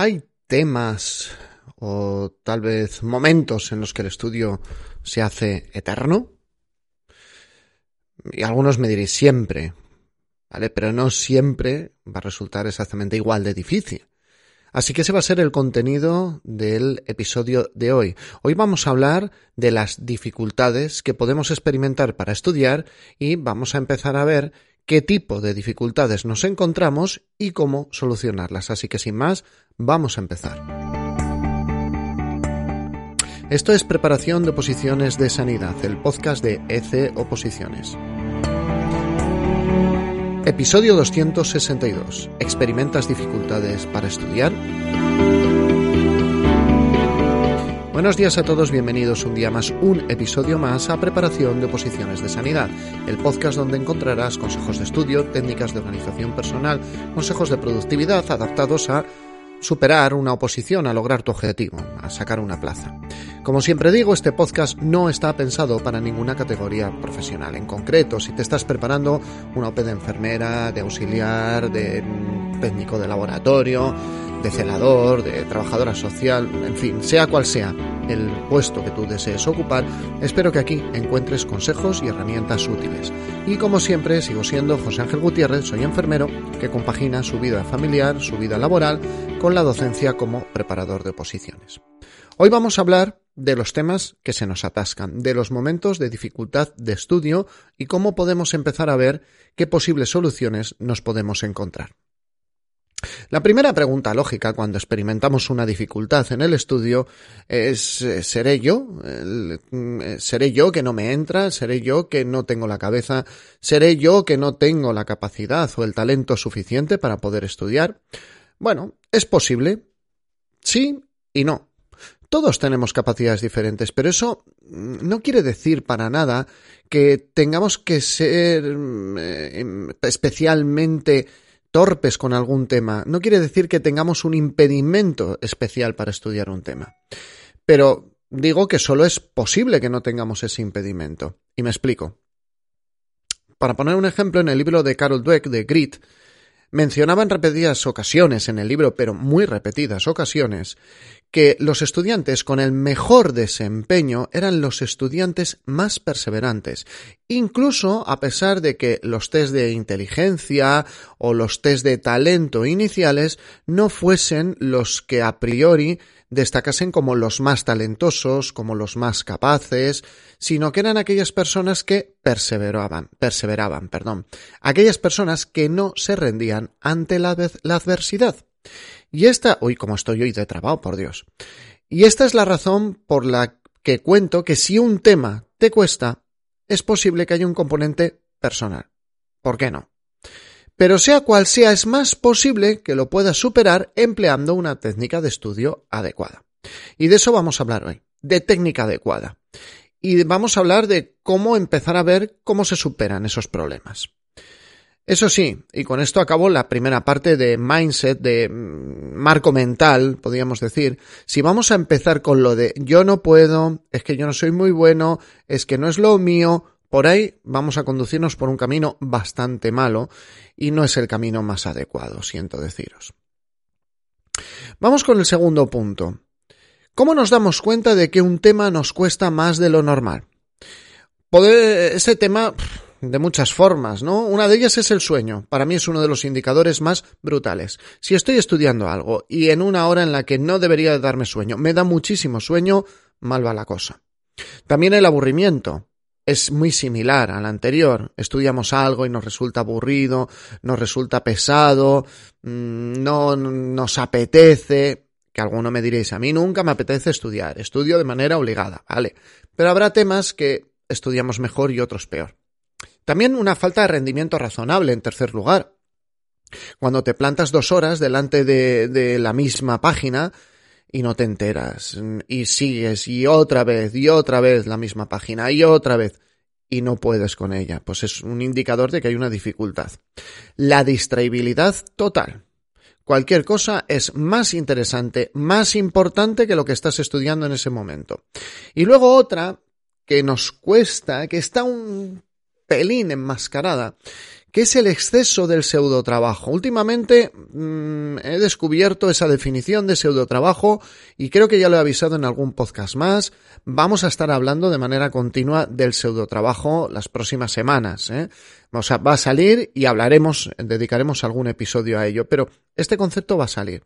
Hay temas o tal vez momentos en los que el estudio se hace eterno. Y algunos me diréis siempre, ¿vale? Pero no siempre va a resultar exactamente igual de difícil. Así que ese va a ser el contenido del episodio de hoy. Hoy vamos a hablar de las dificultades que podemos experimentar para estudiar y vamos a empezar a ver qué tipo de dificultades nos encontramos y cómo solucionarlas. Así que sin más, vamos a empezar. Esto es Preparación de Oposiciones de Sanidad, el podcast de EC Oposiciones. Episodio 262. ¿Experimentas dificultades para estudiar? Buenos días a todos, bienvenidos un día más, un episodio más a Preparación de Oposiciones de Sanidad, el podcast donde encontrarás consejos de estudio, técnicas de organización personal, consejos de productividad adaptados a superar una oposición, a lograr tu objetivo, a sacar una plaza. Como siempre digo, este podcast no está pensado para ninguna categoría profesional. En concreto, si te estás preparando una OP de enfermera, de auxiliar, de técnico de laboratorio, de celador, de trabajadora social, en fin, sea cual sea el puesto que tú desees ocupar, espero que aquí encuentres consejos y herramientas útiles. Y como siempre, sigo siendo José Ángel Gutiérrez, soy enfermero que compagina su vida familiar, su vida laboral, con la docencia como preparador de oposiciones. Hoy vamos a hablar de los temas que se nos atascan, de los momentos de dificultad de estudio y cómo podemos empezar a ver qué posibles soluciones nos podemos encontrar. La primera pregunta lógica cuando experimentamos una dificultad en el estudio es eh, ¿seré yo? Mm, ¿Seré yo que no me entra? ¿Seré yo que no tengo la cabeza? ¿Seré yo que no tengo la capacidad o el talento suficiente para poder estudiar? Bueno, es posible. Sí y no. Todos tenemos capacidades diferentes, pero eso mm, no quiere decir para nada que tengamos que ser mm, eh, especialmente torpes con algún tema, no quiere decir que tengamos un impedimento especial para estudiar un tema. Pero digo que solo es posible que no tengamos ese impedimento. Y me explico. Para poner un ejemplo, en el libro de Carol Dweck, de Grit, mencionaba en repetidas ocasiones en el libro, pero muy repetidas ocasiones, que los estudiantes con el mejor desempeño eran los estudiantes más perseverantes, incluso a pesar de que los test de inteligencia o los test de talento iniciales no fuesen los que a priori destacasen como los más talentosos, como los más capaces, sino que eran aquellas personas que perseveraban, perseveraban, perdón, aquellas personas que no se rendían ante la, la adversidad. Y esta, uy, como estoy hoy de trabajo, por Dios. Y esta es la razón por la que cuento que si un tema te cuesta, es posible que haya un componente personal. ¿Por qué no? Pero sea cual sea, es más posible que lo puedas superar empleando una técnica de estudio adecuada. Y de eso vamos a hablar hoy, de técnica adecuada. Y vamos a hablar de cómo empezar a ver cómo se superan esos problemas. Eso sí, y con esto acabo la primera parte de mindset, de mm, marco mental, podríamos decir. Si vamos a empezar con lo de yo no puedo, es que yo no soy muy bueno, es que no es lo mío, por ahí vamos a conducirnos por un camino bastante malo y no es el camino más adecuado, siento deciros. Vamos con el segundo punto. ¿Cómo nos damos cuenta de que un tema nos cuesta más de lo normal? Poder, ese tema de muchas formas, ¿no? Una de ellas es el sueño. Para mí es uno de los indicadores más brutales. Si estoy estudiando algo y en una hora en la que no debería darme sueño, me da muchísimo sueño, mal va la cosa. También el aburrimiento. Es muy similar al anterior. Estudiamos algo y nos resulta aburrido, nos resulta pesado, mm, no nos apetece. Que alguno me diréis, a mí nunca me apetece estudiar, estudio de manera obligada, ¿vale? Pero habrá temas que estudiamos mejor y otros peor. También una falta de rendimiento razonable, en tercer lugar. Cuando te plantas dos horas delante de, la misma página y no te enteras, y sigues, y otra vez, y otra vez la misma página, y otra vez, y no puedes con ella, pues es un indicador de que hay una dificultad. La distraibilidad total. Cualquier cosa es más interesante, más importante que lo que estás estudiando en ese momento. Y luego otra que nos cuesta, que está un pelín enmascarada, que es el exceso del pseudotrabajo. Últimamente mm, he descubierto esa definición de pseudotrabajo y creo que ya lo he avisado en algún podcast más. Vamos a estar hablando de manera continua del pseudotrabajo las próximas semanas. ¿eh? O sea, va a salir y hablaremos, dedicaremos algún episodio a ello, pero este concepto va a salir.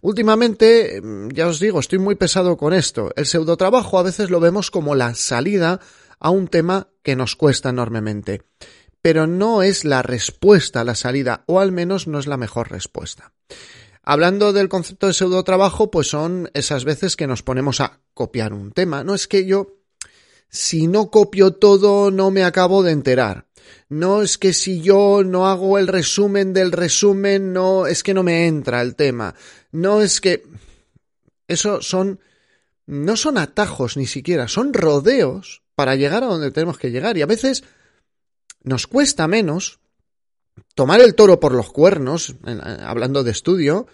Últimamente, mm, ya os digo, estoy muy pesado con esto. El pseudotrabajo a veces lo vemos como la salida a un tema que nos cuesta enormemente pero no es la respuesta a la salida, o al menos no es la mejor respuesta. Hablando del concepto de pseudo trabajo, pues son esas veces que nos ponemos a copiar un tema. No es que yo, si no copio todo, no me acabo de enterar. No es que si yo no hago el resumen del resumen, no, es que no me entra el tema. No es que. Eso son. No son atajos ni siquiera, son rodeos para llegar a donde tenemos que llegar. Y a veces nos cuesta menos tomar el toro por los cuernos, hablando de estudio,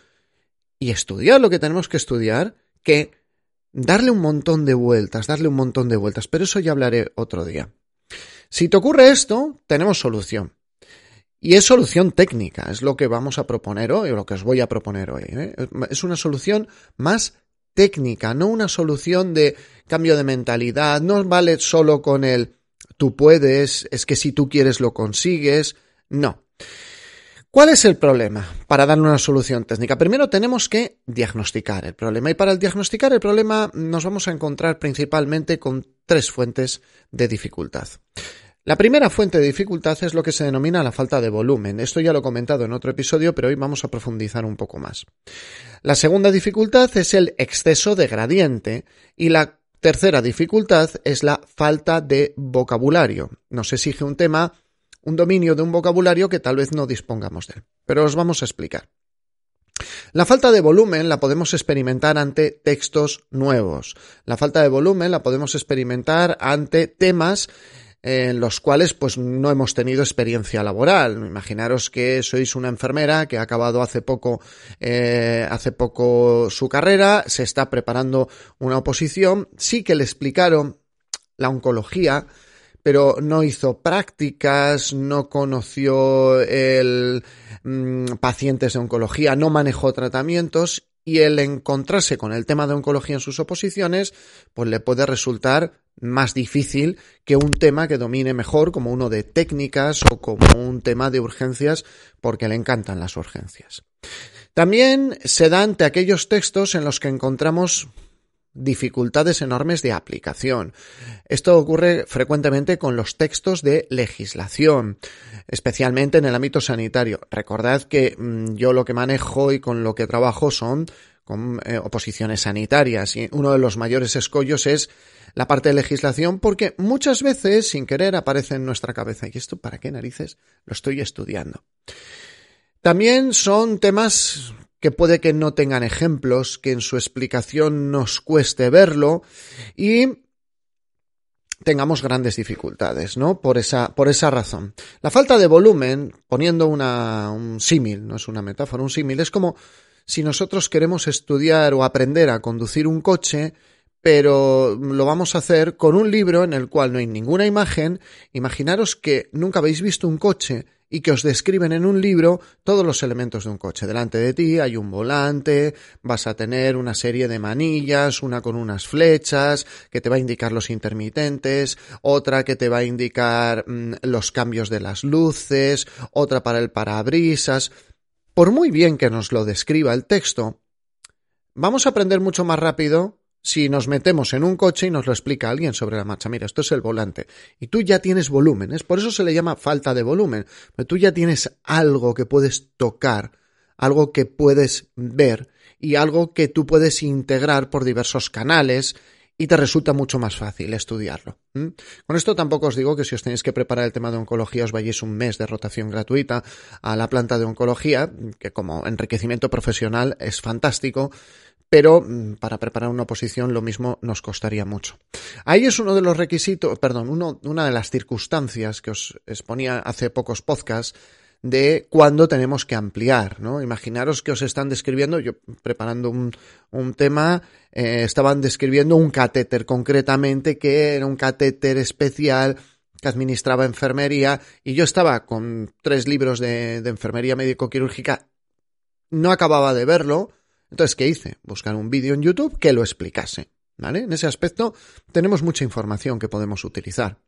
y estudiar lo que tenemos que estudiar, que darle un montón de vueltas, darle un montón de vueltas, pero eso ya hablaré otro día. Si te ocurre esto, tenemos solución. Y es solución técnica, es lo que vamos a proponer hoy, o lo que os voy a proponer hoy. ¿eh? Es una solución más técnica, no una solución de cambio de mentalidad, no vale solo con el tú puedes, es que si tú quieres lo consigues. No. ¿Cuál es el problema para dar una solución técnica? Primero tenemos que diagnosticar el problema y para el diagnosticar el problema nos vamos a encontrar principalmente con tres fuentes de dificultad. La primera fuente de dificultad es lo que se denomina la falta de volumen. Esto ya lo he comentado en otro episodio, pero hoy vamos a profundizar un poco más. La segunda dificultad es el exceso de gradiente y la Tercera dificultad es la falta de vocabulario. Nos exige un tema, un dominio de un vocabulario que tal vez no dispongamos de él. Pero os vamos a explicar. La falta de volumen la podemos experimentar ante textos nuevos. La falta de volumen la podemos experimentar ante temas en los cuales pues no hemos tenido experiencia laboral. Imaginaros que sois una enfermera que ha acabado hace poco eh, hace poco su carrera, se está preparando una oposición, sí que le explicaron la oncología, pero no hizo prácticas, no conoció el mm, pacientes de oncología, no manejó tratamientos y el encontrarse con el tema de oncología en sus oposiciones, pues le puede resultar más difícil que un tema que domine mejor como uno de técnicas o como un tema de urgencias porque le encantan las urgencias. También se da ante aquellos textos en los que encontramos dificultades enormes de aplicación. Esto ocurre frecuentemente con los textos de legislación, especialmente en el ámbito sanitario. Recordad que mm, yo lo que manejo y con lo que trabajo son con eh, oposiciones sanitarias y uno de los mayores escollos es la parte de legislación porque muchas veces sin querer aparece en nuestra cabeza y esto para qué narices lo estoy estudiando. También son temas que puede que no tengan ejemplos, que en su explicación nos cueste verlo y tengamos grandes dificultades, ¿no? Por esa, por esa razón. La falta de volumen, poniendo una, un símil, no es una metáfora, un símil, es como si nosotros queremos estudiar o aprender a conducir un coche, pero lo vamos a hacer con un libro en el cual no hay ninguna imagen. Imaginaros que nunca habéis visto un coche y que os describen en un libro todos los elementos de un coche. Delante de ti hay un volante, vas a tener una serie de manillas, una con unas flechas que te va a indicar los intermitentes, otra que te va a indicar mm, los cambios de las luces, otra para el parabrisas. Por muy bien que nos lo describa el texto, vamos a aprender mucho más rápido si nos metemos en un coche y nos lo explica alguien sobre la marcha, mira, esto es el volante, y tú ya tienes volumen, es por eso se le llama falta de volumen, pero tú ya tienes algo que puedes tocar, algo que puedes ver y algo que tú puedes integrar por diversos canales y te resulta mucho más fácil estudiarlo. Con esto tampoco os digo que si os tenéis que preparar el tema de oncología os vayáis un mes de rotación gratuita a la planta de oncología, que como enriquecimiento profesional es fantástico, pero mm, para preparar una oposición lo mismo nos costaría mucho. Ahí es uno de los requisitos, perdón, uno, una de las circunstancias que os exponía hace pocos podcasts de cuándo tenemos que ampliar, ¿no? Imaginaros que os están describiendo, yo preparando un, un tema, eh, estaban describiendo un catéter concretamente que era un catéter especial que administraba enfermería y yo estaba con tres libros de, de enfermería médico-quirúrgica, no acababa de verlo, entonces, ¿qué hice? Buscar un vídeo en YouTube que lo explicase. ¿Vale? En ese aspecto tenemos mucha información que podemos utilizar.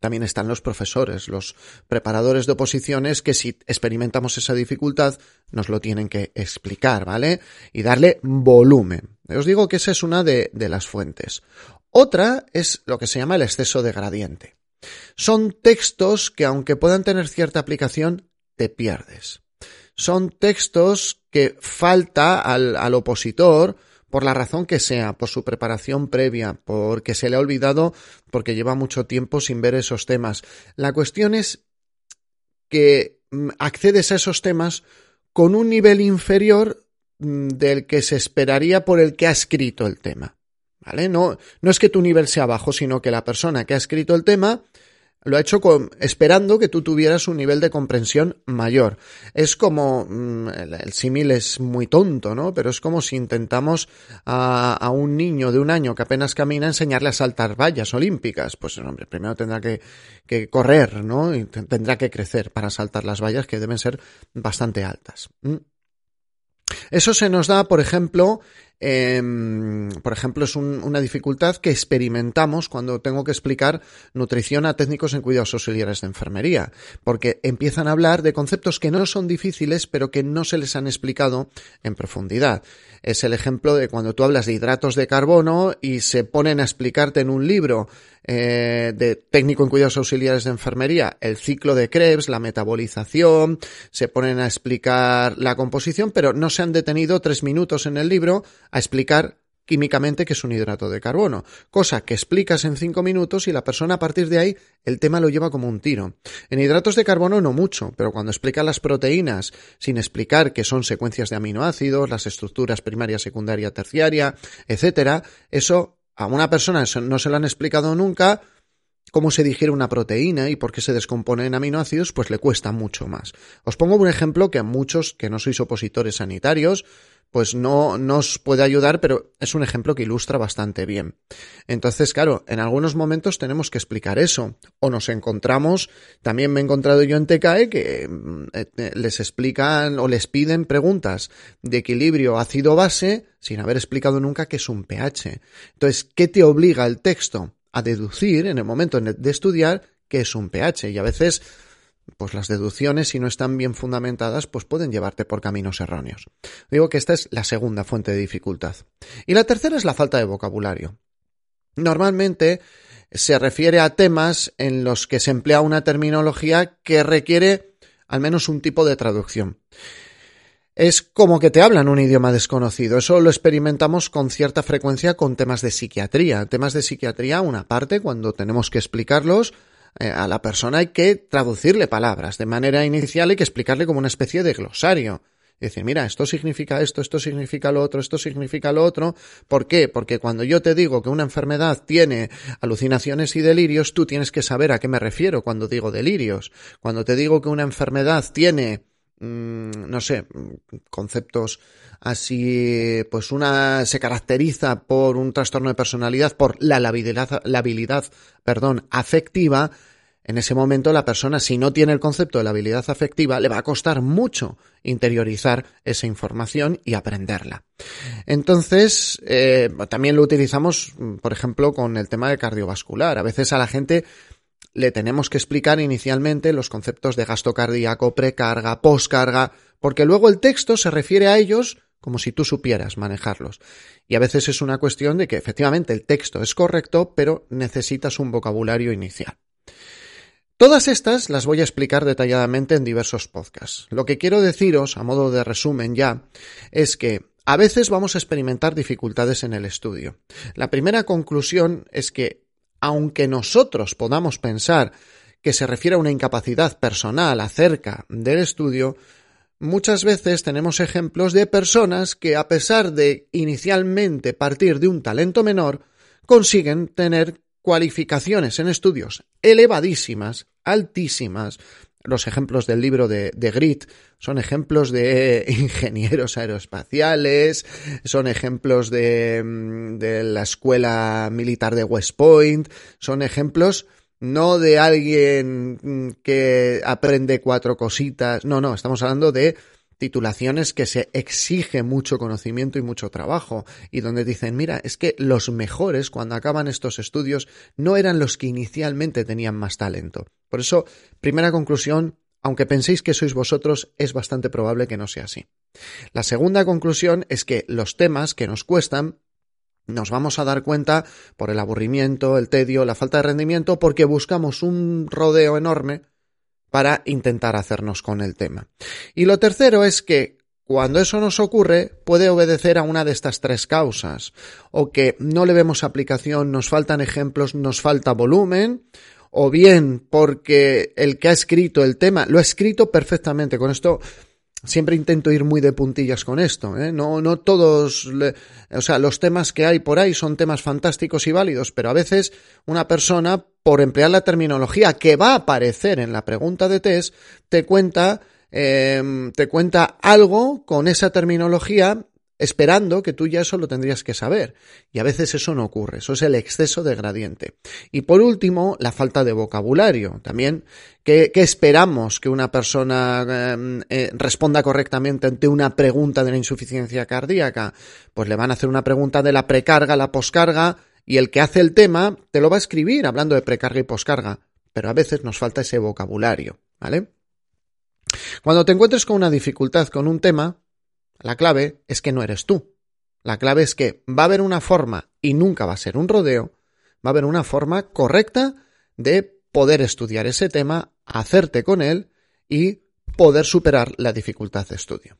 También están los profesores, los preparadores de oposiciones que si experimentamos esa dificultad nos lo tienen que explicar, ¿vale? Y darle volumen. Os digo que esa es una de, de las fuentes. Otra es lo que se llama el exceso de gradiente. Son textos que aunque puedan tener cierta aplicación, te pierdes. Son textos que falta al, al opositor por la razón que sea, por su preparación previa, porque se le ha olvidado, porque lleva mucho tiempo sin ver esos temas. La cuestión es que mm, accedes a esos temas con un nivel inferior mm, del que se esperaría por el que ha escrito el tema. ¿Vale? No, no es que tu nivel sea bajo, sino que la persona que ha escrito el tema lo ha hecho esperando que tú tuvieras un nivel de comprensión mayor. Es como, mm, el, símil es muy tonto, ¿no? Pero es como si intentamos a, a, un niño de un año que apenas camina enseñarle a saltar vallas olímpicas. Pues, hombre, primero tendrá que, que correr, ¿no? Y tendrá que crecer para saltar las vallas que deben ser bastante altas. ¿Mm? Eso se nos da, por ejemplo, eh, por ejemplo, es un, una dificultad que experimentamos cuando tengo que explicar nutrición a técnicos en cuidados auxiliares de enfermería, porque empiezan a hablar de conceptos que no son difíciles, pero que no se les han explicado en profundidad. Es el ejemplo de cuando tú hablas de hidratos de carbono y se ponen a explicarte en un libro eh, de técnico en cuidados auxiliares de enfermería el ciclo de Krebs, la metabolización, se ponen a explicar la composición, pero no se han detenido tres minutos en el libro a explicar químicamente que es un hidrato de carbono, cosa que explicas en cinco minutos y la persona a partir de ahí el tema lo lleva como un tiro. En hidratos de carbono no mucho, pero cuando explica las proteínas sin explicar que son secuencias de aminoácidos, las estructuras primaria, secundaria, terciaria, etcétera, eso a una persona no se lo han explicado nunca, cómo se digiere una proteína y por qué se descompone en aminoácidos, pues le cuesta mucho más. Os pongo un ejemplo que a muchos que no sois opositores sanitarios, pues no nos puede ayudar, pero es un ejemplo que ilustra bastante bien. Entonces, claro, en algunos momentos tenemos que explicar eso. O nos encontramos, también me he encontrado yo en TKE que mm, eh, eh, les explican o les piden preguntas de equilibrio ácido-base sin haber explicado nunca qué es un pH. Entonces, ¿qué te obliga el texto? A deducir en el momento de estudiar qué es un pH. Y a veces pues las deducciones, si no están bien fundamentadas, pues pueden llevarte por caminos erróneos. Digo que esta es la segunda fuente de dificultad. Y la tercera es la falta de vocabulario. Normalmente se refiere a temas en los que se emplea una terminología que requiere al menos un tipo de traducción. Es como que te hablan un idioma desconocido. Eso lo experimentamos con cierta frecuencia con temas de psiquiatría. Temas de psiquiatría, una parte, cuando tenemos que explicarlos, eh, a la persona hay que traducirle palabras. De manera inicial hay que explicarle como una especie de glosario. Es decir, mira, esto significa esto, esto significa lo otro, esto significa lo otro. ¿Por qué? Porque cuando yo te digo que una enfermedad tiene alucinaciones y delirios, tú tienes que saber a qué me refiero cuando digo delirios. Cuando te digo que una enfermedad tiene no sé, conceptos así, pues una se caracteriza por un trastorno de personalidad, por la labilidad, la habilidad, perdón, afectiva, en ese momento la persona, si no tiene el concepto de la habilidad afectiva, le va a costar mucho interiorizar esa información y aprenderla. Entonces, eh, también lo utilizamos, por ejemplo, con el tema de cardiovascular. A veces a la gente le tenemos que explicar inicialmente los conceptos de gasto cardíaco, precarga, poscarga, porque luego el texto se refiere a ellos como si tú supieras manejarlos. Y a veces es una cuestión de que efectivamente el texto es correcto, pero necesitas un vocabulario inicial. Todas estas las voy a explicar detalladamente en diversos podcasts. Lo que quiero deciros, a modo de resumen ya, es que a veces vamos a experimentar dificultades en el estudio. La primera conclusión es que aunque nosotros podamos pensar que se refiere a una incapacidad personal acerca del estudio, muchas veces tenemos ejemplos de personas que a pesar de inicialmente partir de un talento menor, consiguen tener cualificaciones en estudios elevadísimas, altísimas. Los ejemplos del libro de, de Grit son ejemplos de ingenieros aeroespaciales, son ejemplos de, mm, de la escuela militar de West Point, son ejemplos no de alguien mm, que aprende cuatro cositas, no, no, estamos hablando de titulaciones que se exige mucho conocimiento y mucho trabajo y donde dicen, mira, es que los mejores cuando acaban estos estudios no eran los que inicialmente tenían más talento. Por eso, primera conclusión, aunque penséis que sois vosotros, es bastante probable que no sea así. La segunda conclusión es que los temas que nos cuestan nos vamos a dar cuenta por el aburrimiento, el tedio, la falta de rendimiento, porque buscamos un rodeo enorme para intentar hacernos con el tema. Y lo tercero es que cuando eso nos ocurre, puede obedecer a una de estas tres causas, o que no le vemos aplicación, nos faltan ejemplos, nos falta volumen, o bien porque el que ha escrito el tema lo ha escrito perfectamente. Con esto siempre intento ir muy de puntillas con esto. ¿eh? No, no todos, o sea, los temas que hay por ahí son temas fantásticos y válidos, pero a veces una persona, por emplear la terminología que va a aparecer en la pregunta de test, te cuenta, eh, te cuenta algo con esa terminología esperando que tú ya eso lo tendrías que saber. Y a veces eso no ocurre, eso es el exceso de gradiente. Y por último, la falta de vocabulario. También, ¿qué, esperamos que una persona em, eh, responda correctamente ante una pregunta de la insuficiencia cardíaca? Pues le van a hacer una pregunta de la precarga, la poscarga, y el que hace el tema te lo va a escribir hablando de precarga y poscarga. Pero a veces nos falta ese vocabulario, ¿vale? Cuando te encuentres con una dificultad con un tema, la clave es que no eres tú. La clave es que va a haber una forma, y nunca va a ser un rodeo, va a haber una forma correcta de poder estudiar ese tema, hacerte con él y poder superar la dificultad de estudio.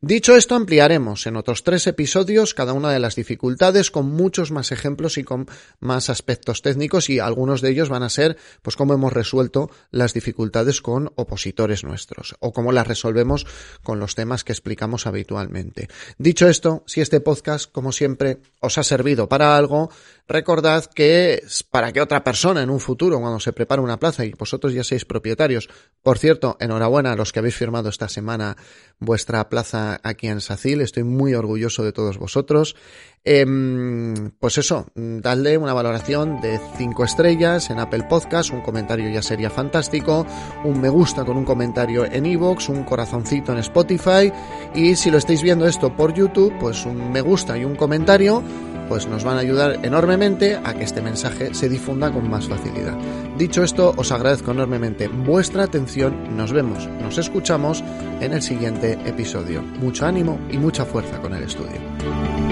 Dicho esto, ampliaremos en otros tres episodios cada una de las dificultades con muchos más ejemplos y con más aspectos técnicos y algunos de ellos van a ser pues cómo hemos resuelto las dificultades con opositores nuestros o cómo las resolvemos con los temas que explicamos habitualmente. Dicho esto, si este podcast, como siempre, os ha servido para algo, recordad que para que otra persona en un futuro, cuando se prepare una plaza y vosotros ya seáis propietarios, por cierto, enhorabuena a los que habéis firmado esta semana vuestra plaza aquí en Sacil, estoy muy orgulloso de todos vosotros. Em, pues eso, dadle una valoración de 5 estrellas en Apple Podcast, un comentario ya sería fantástico, un me gusta con un comentario en iVoox, un corazoncito en Spotify. Y si lo estáis viendo esto por YouTube, pues un me gusta y un comentario pues nos van a ayudar enormemente a que este mensaje se difunda con más facilidad. Dicho esto, os agradezco enormemente vuestra atención, nos vemos, nos escuchamos en el siguiente episodio. Mucho ánimo y mucha fuerza con el estudio.